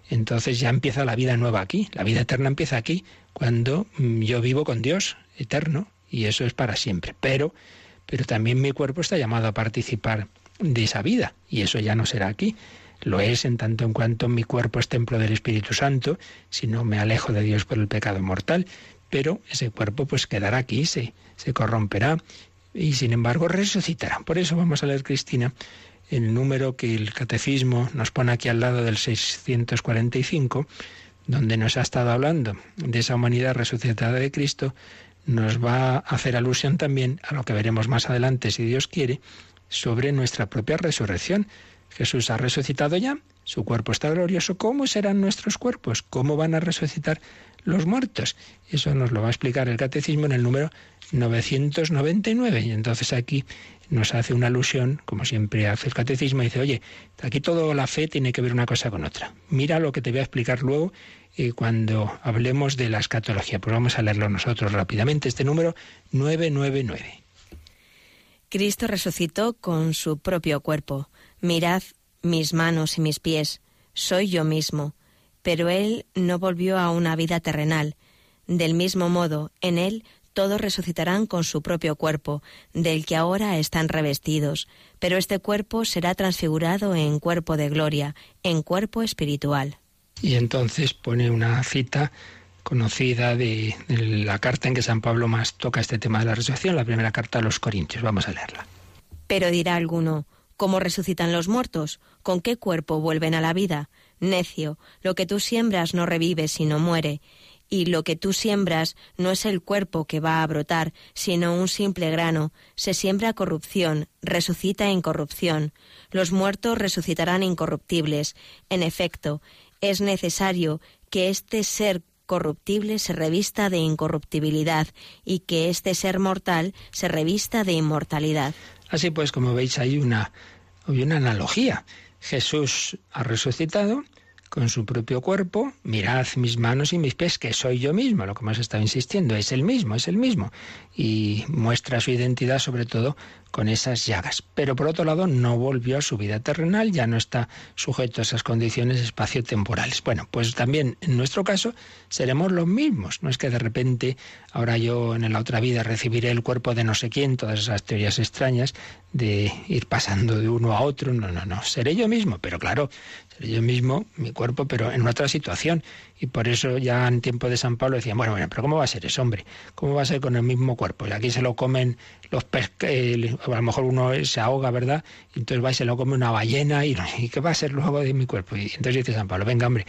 S2: Entonces ya empieza la vida nueva aquí, la vida eterna empieza aquí, cuando mm, yo vivo con Dios eterno, y eso es para siempre. Pero, pero también mi cuerpo está llamado a participar de esa vida, y eso ya no será aquí. Lo es en tanto en cuanto mi cuerpo es templo del Espíritu Santo, si no me alejo de Dios por el pecado mortal, pero ese cuerpo pues quedará aquí, se, se corromperá y sin embargo resucitará. Por eso vamos a leer, Cristina, el número que el catecismo nos pone aquí al lado del 645, donde nos ha estado hablando de esa humanidad resucitada de Cristo, nos va a hacer alusión también a lo que veremos más adelante, si Dios quiere, sobre nuestra propia resurrección. Jesús ha resucitado ya, su cuerpo está glorioso. ¿Cómo serán nuestros cuerpos? ¿Cómo van a resucitar los muertos? Eso nos lo va a explicar el catecismo en el número 999. Y entonces aquí nos hace una alusión, como siempre hace el catecismo, y dice, oye, aquí toda la fe tiene que ver una cosa con otra. Mira lo que te voy a explicar luego eh, cuando hablemos de la escatología. Pues vamos a leerlo nosotros rápidamente, este número 999.
S1: Cristo resucitó con su propio cuerpo. Mirad mis manos y mis pies, soy yo mismo. Pero Él no volvió a una vida terrenal. Del mismo modo, en Él todos resucitarán con su propio cuerpo, del que ahora están revestidos, pero este cuerpo será transfigurado en cuerpo de gloria, en cuerpo espiritual.
S2: Y entonces pone una cita conocida de, la carta en que San Pablo más toca este tema de la resurrección, la primera carta a los Corintios. Vamos a leerla.
S1: Pero dirá alguno, ¿cómo resucitan los muertos? ¿Con qué cuerpo vuelven a la vida? Necio, lo que tú siembras no revive, sino muere y lo que tú siembras no es el cuerpo que va a brotar, sino un simple grano. Se siembra corrupción, resucita incorrupción. Los muertos resucitarán incorruptibles. En efecto, es necesario que este ser corruptible se revista de incorruptibilidad y que este ser mortal se revista de inmortalidad.
S2: Así pues, como veis, hay una, hay una analogía. Jesús ha resucitado, con su propio cuerpo, mirad mis manos y mis pies, que soy yo mismo, lo que hemos estado insistiendo, es el mismo, es el mismo. Y muestra su identidad sobre todo con esas llagas. Pero por otro lado, no volvió a su vida terrenal, ya no está sujeto a esas condiciones espaciotemporales. Bueno, pues también en nuestro caso seremos los mismos. No es que de repente ahora yo en la otra vida recibiré el cuerpo de no sé quién, todas esas teorías extrañas de ir pasando de uno a otro. No, no, no. Seré yo mismo, pero claro, seré yo mismo, mi cuerpo, pero en otra situación. Y por eso ya en tiempo de San Pablo decían, bueno, bueno, pero ¿cómo va a ser eso, hombre? ¿Cómo va a ser con el mismo cuerpo? Y aquí se lo comen los peces, a lo mejor uno se ahoga, ¿verdad? Y entonces va y se lo come una ballena y, ¿y qué va a ser luego de mi cuerpo? Y entonces dice San Pablo, venga, hombre,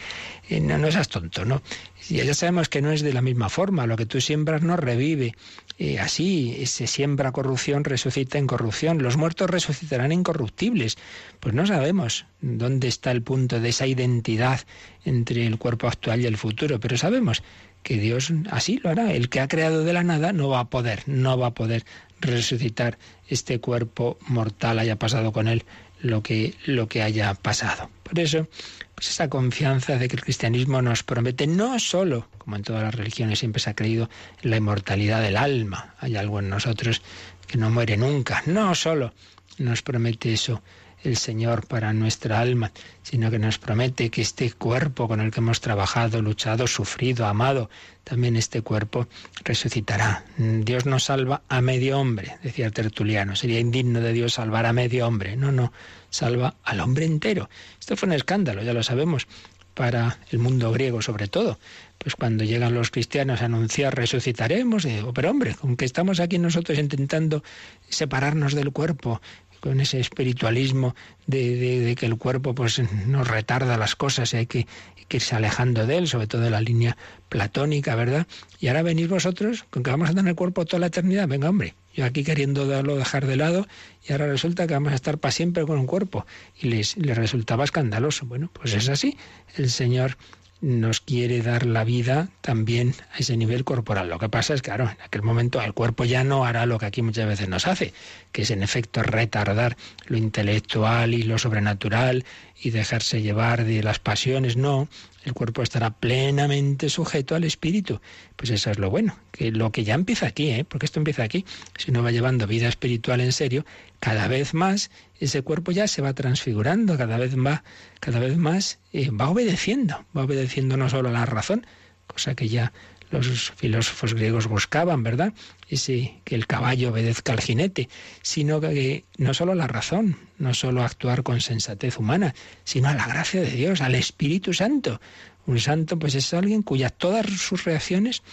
S2: eh, no, no seas tonto, ¿no? Y ya sabemos que no es de la misma forma, lo que tú siembras no revive. Eh, así se siembra corrupción, resucita en corrupción. Los muertos resucitarán incorruptibles. Pues no sabemos dónde está el punto de esa identidad entre el cuerpo actual y el futuro, pero sabemos que Dios así lo hará. El que ha creado de la nada no va a poder, no va a poder resucitar este cuerpo mortal, haya pasado con él lo que, lo que haya pasado. Por eso, pues esa confianza de que el cristianismo nos promete no solo, como en todas las religiones siempre se ha creído, la inmortalidad del alma, hay algo en nosotros que no muere nunca, no solo nos promete eso el Señor para nuestra alma, sino que nos promete que este cuerpo con el que hemos trabajado, luchado, sufrido, amado, también este cuerpo resucitará. Dios nos salva a medio hombre, decía Tertuliano. Sería indigno de Dios salvar a medio hombre. No, no, salva al hombre entero. Esto fue un escándalo, ya lo sabemos, para el mundo griego sobre todo. Pues cuando llegan los cristianos a anunciar resucitaremos, digo, pero hombre, aunque estamos aquí nosotros intentando separarnos del cuerpo, con ese espiritualismo de, que el cuerpo pues nos retarda las cosas y hay que, irse alejando de él, sobre todo de la línea platónica, ¿verdad? Y ahora venís vosotros con que vamos a tener el cuerpo toda la eternidad. Venga, hombre, yo aquí queriendo darlo dejar de lado y ahora resulta que vamos a estar para siempre con un cuerpo. Y les, les resultaba escandaloso. Bueno, pues es así. El Señor nos quiere dar la vida también a ese nivel corporal. Lo que pasa es que, claro, en aquel momento el cuerpo ya no hará lo que aquí muchas veces nos hace, que es en efecto retardar lo intelectual y lo sobrenatural y dejarse llevar de las pasiones. No, el cuerpo estará plenamente sujeto al espíritu. Pues eso es lo bueno, que lo que ya empieza aquí, ¿eh? porque esto empieza aquí, si uno va llevando vida espiritual en serio, cada vez más ese cuerpo ya se va transfigurando, cada vez más, cada vez más va obedeciendo, va obedeciendo no solo a la razón, cosa que ya los filósofos griegos buscaban, ¿verdad? Ese, que el caballo obedezca al jinete, sino que no solo a la razón, no solo actuar con sensatez humana, sino a la gracia de Dios, al Espíritu Santo. Un santo pues es alguien cuyas todas sus reacciones,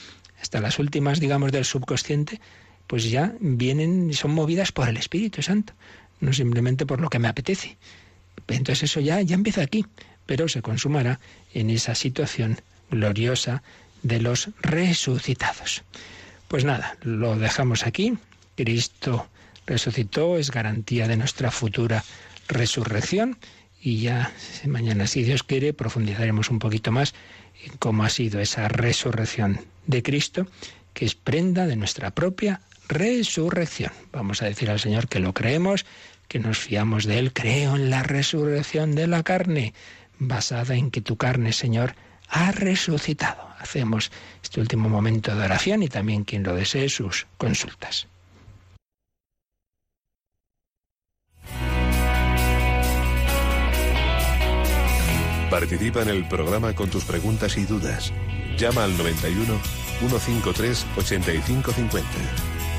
S2: hasta las últimas, digamos, del subconsciente, pues ya vienen y son movidas por el Espíritu Santo, no simplemente por lo que me apetece. Entonces eso ya, ya empieza aquí, pero se consumará en esa situación gloriosa de los resucitados. Pues nada, lo dejamos aquí. Cristo resucitó, es garantía de nuestra futura resurrección y ya mañana, si Dios quiere, profundizaremos un poquito más en cómo ha sido esa resurrección de Cristo, que es prenda de nuestra propia resurrección. Vamos a decir al Señor que lo creemos, que nos fiamos de Él. Creo en la resurrección de la carne, basada en que tu carne, Señor, ha resucitado. Hacemos este último momento de oración y también quien lo desee sus consultas.
S4: Participa en el programa con tus preguntas y dudas. Llama al 91 153 8550.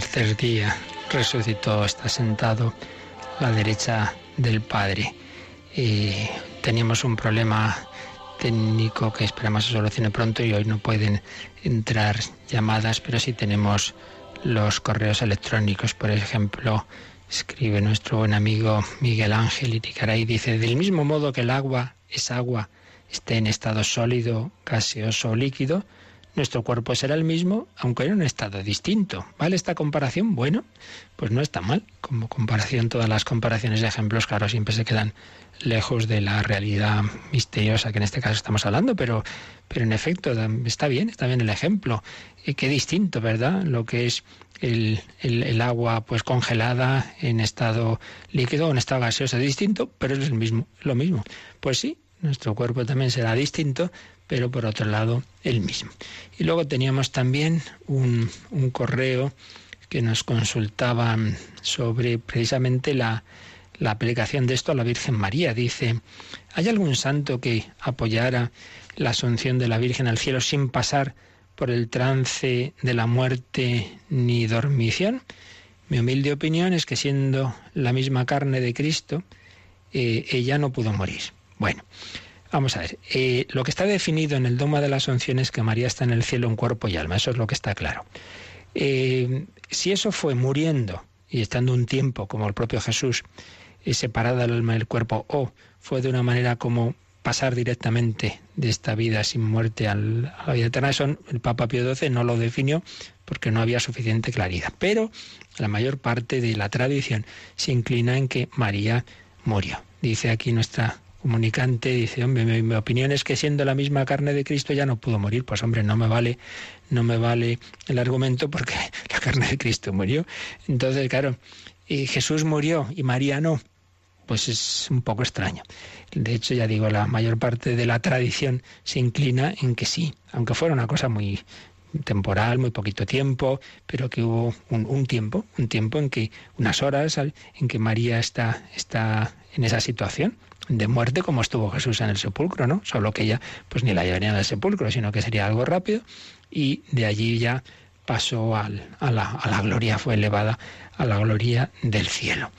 S2: tercer día resucitó, está sentado a la derecha del Padre. Y teníamos un problema técnico que esperamos se solucione pronto y hoy no pueden entrar llamadas, pero sí tenemos los correos electrónicos. Por ejemplo, escribe nuestro buen amigo Miguel Ángel Iricaray, dice, del mismo modo que el agua es agua, esté en estado sólido, gaseoso o líquido, nuestro cuerpo será el mismo, aunque en un estado distinto. ¿Vale esta comparación? Bueno, pues no está mal. Como comparación, todas las comparaciones de ejemplos, claro, siempre se quedan lejos de la realidad misteriosa que en este caso estamos hablando, pero, pero en efecto está bien, está bien el ejemplo. Y qué distinto, ¿verdad? Lo que es el, el, agua pues congelada en estado líquido o en estado gaseoso, distinto, pero es el mismo, lo mismo. Pues sí, nuestro cuerpo también será distinto, pero por otro lado el mismo. Y luego teníamos también un, un correo que nos consultaban sobre precisamente la, la aplicación de esto a la Virgen María. Dice, ¿hay algún santo que apoyara la asunción de la Virgen al cielo sin pasar por el trance de la muerte ni dormición? Mi humilde opinión es que siendo la misma carne de Cristo, eh, ella no pudo morir. Bueno, Vamos a ver, eh, lo que está definido en el dogma de la Asunción es que María está en el cielo en cuerpo y alma, eso es lo que está claro. Eh, si eso fue muriendo y estando un tiempo, como el propio Jesús, eh, separada el alma del cuerpo, o fue de una manera como pasar directamente de esta vida sin muerte a la vida eterna, eso el Papa Pío XII no lo definió porque no había suficiente claridad. Pero la mayor parte de la tradición se inclina en que María murió. Dice aquí nuestra comunicante dice, hombre, mi, opinión es que siendo la misma carne de Cristo ya no pudo morir. Pues hombre, no me vale, no me vale el argumento porque la carne de Cristo murió. Entonces, claro, y Jesús murió y María no. Pues es un poco extraño. De hecho, ya digo, la mayor parte de la tradición se inclina en que sí, aunque fuera una cosa muy temporal, muy poquito tiempo, pero que hubo un, un tiempo, un tiempo en que, unas horas en que María está, está en esa situación de muerte como estuvo Jesús en el sepulcro, ¿no? Solo que ella pues ni la llevarían al sepulcro, sino que sería algo rápido y de allí ya pasó al, a, la, a la gloria, fue elevada a la gloria del cielo.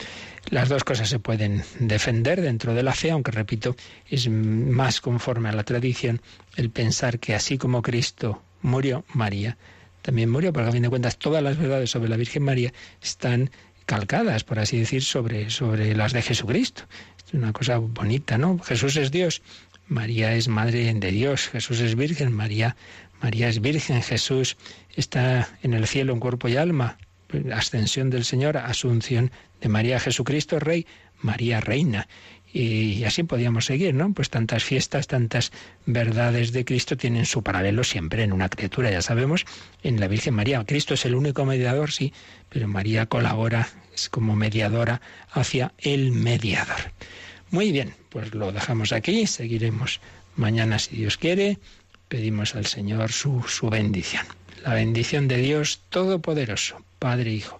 S2: Las dos cosas se pueden defender dentro de la fe, aunque repito, es más conforme a la tradición el pensar que así como Cristo murió, María también murió, porque a fin de cuentas todas las verdades sobre la Virgen María están calcadas, por así decir, sobre, sobre las de Jesucristo. Es una cosa bonita, ¿no? Jesús es Dios, María es madre de Dios, Jesús es virgen, María, María es virgen, Jesús está en el cielo en cuerpo y alma, ascensión del Señor, asunción de María Jesucristo, Rey, María Reina. Y así podíamos seguir, ¿no? Pues tantas fiestas, tantas verdades de Cristo tienen su paralelo siempre en una criatura, ya sabemos, en la Virgen María. Cristo es el único mediador, sí, pero María colabora, es como mediadora hacia el mediador. Muy bien, pues lo dejamos aquí, seguiremos mañana si Dios quiere, pedimos al Señor su, su bendición. La bendición de Dios Todopoderoso, Padre, Hijo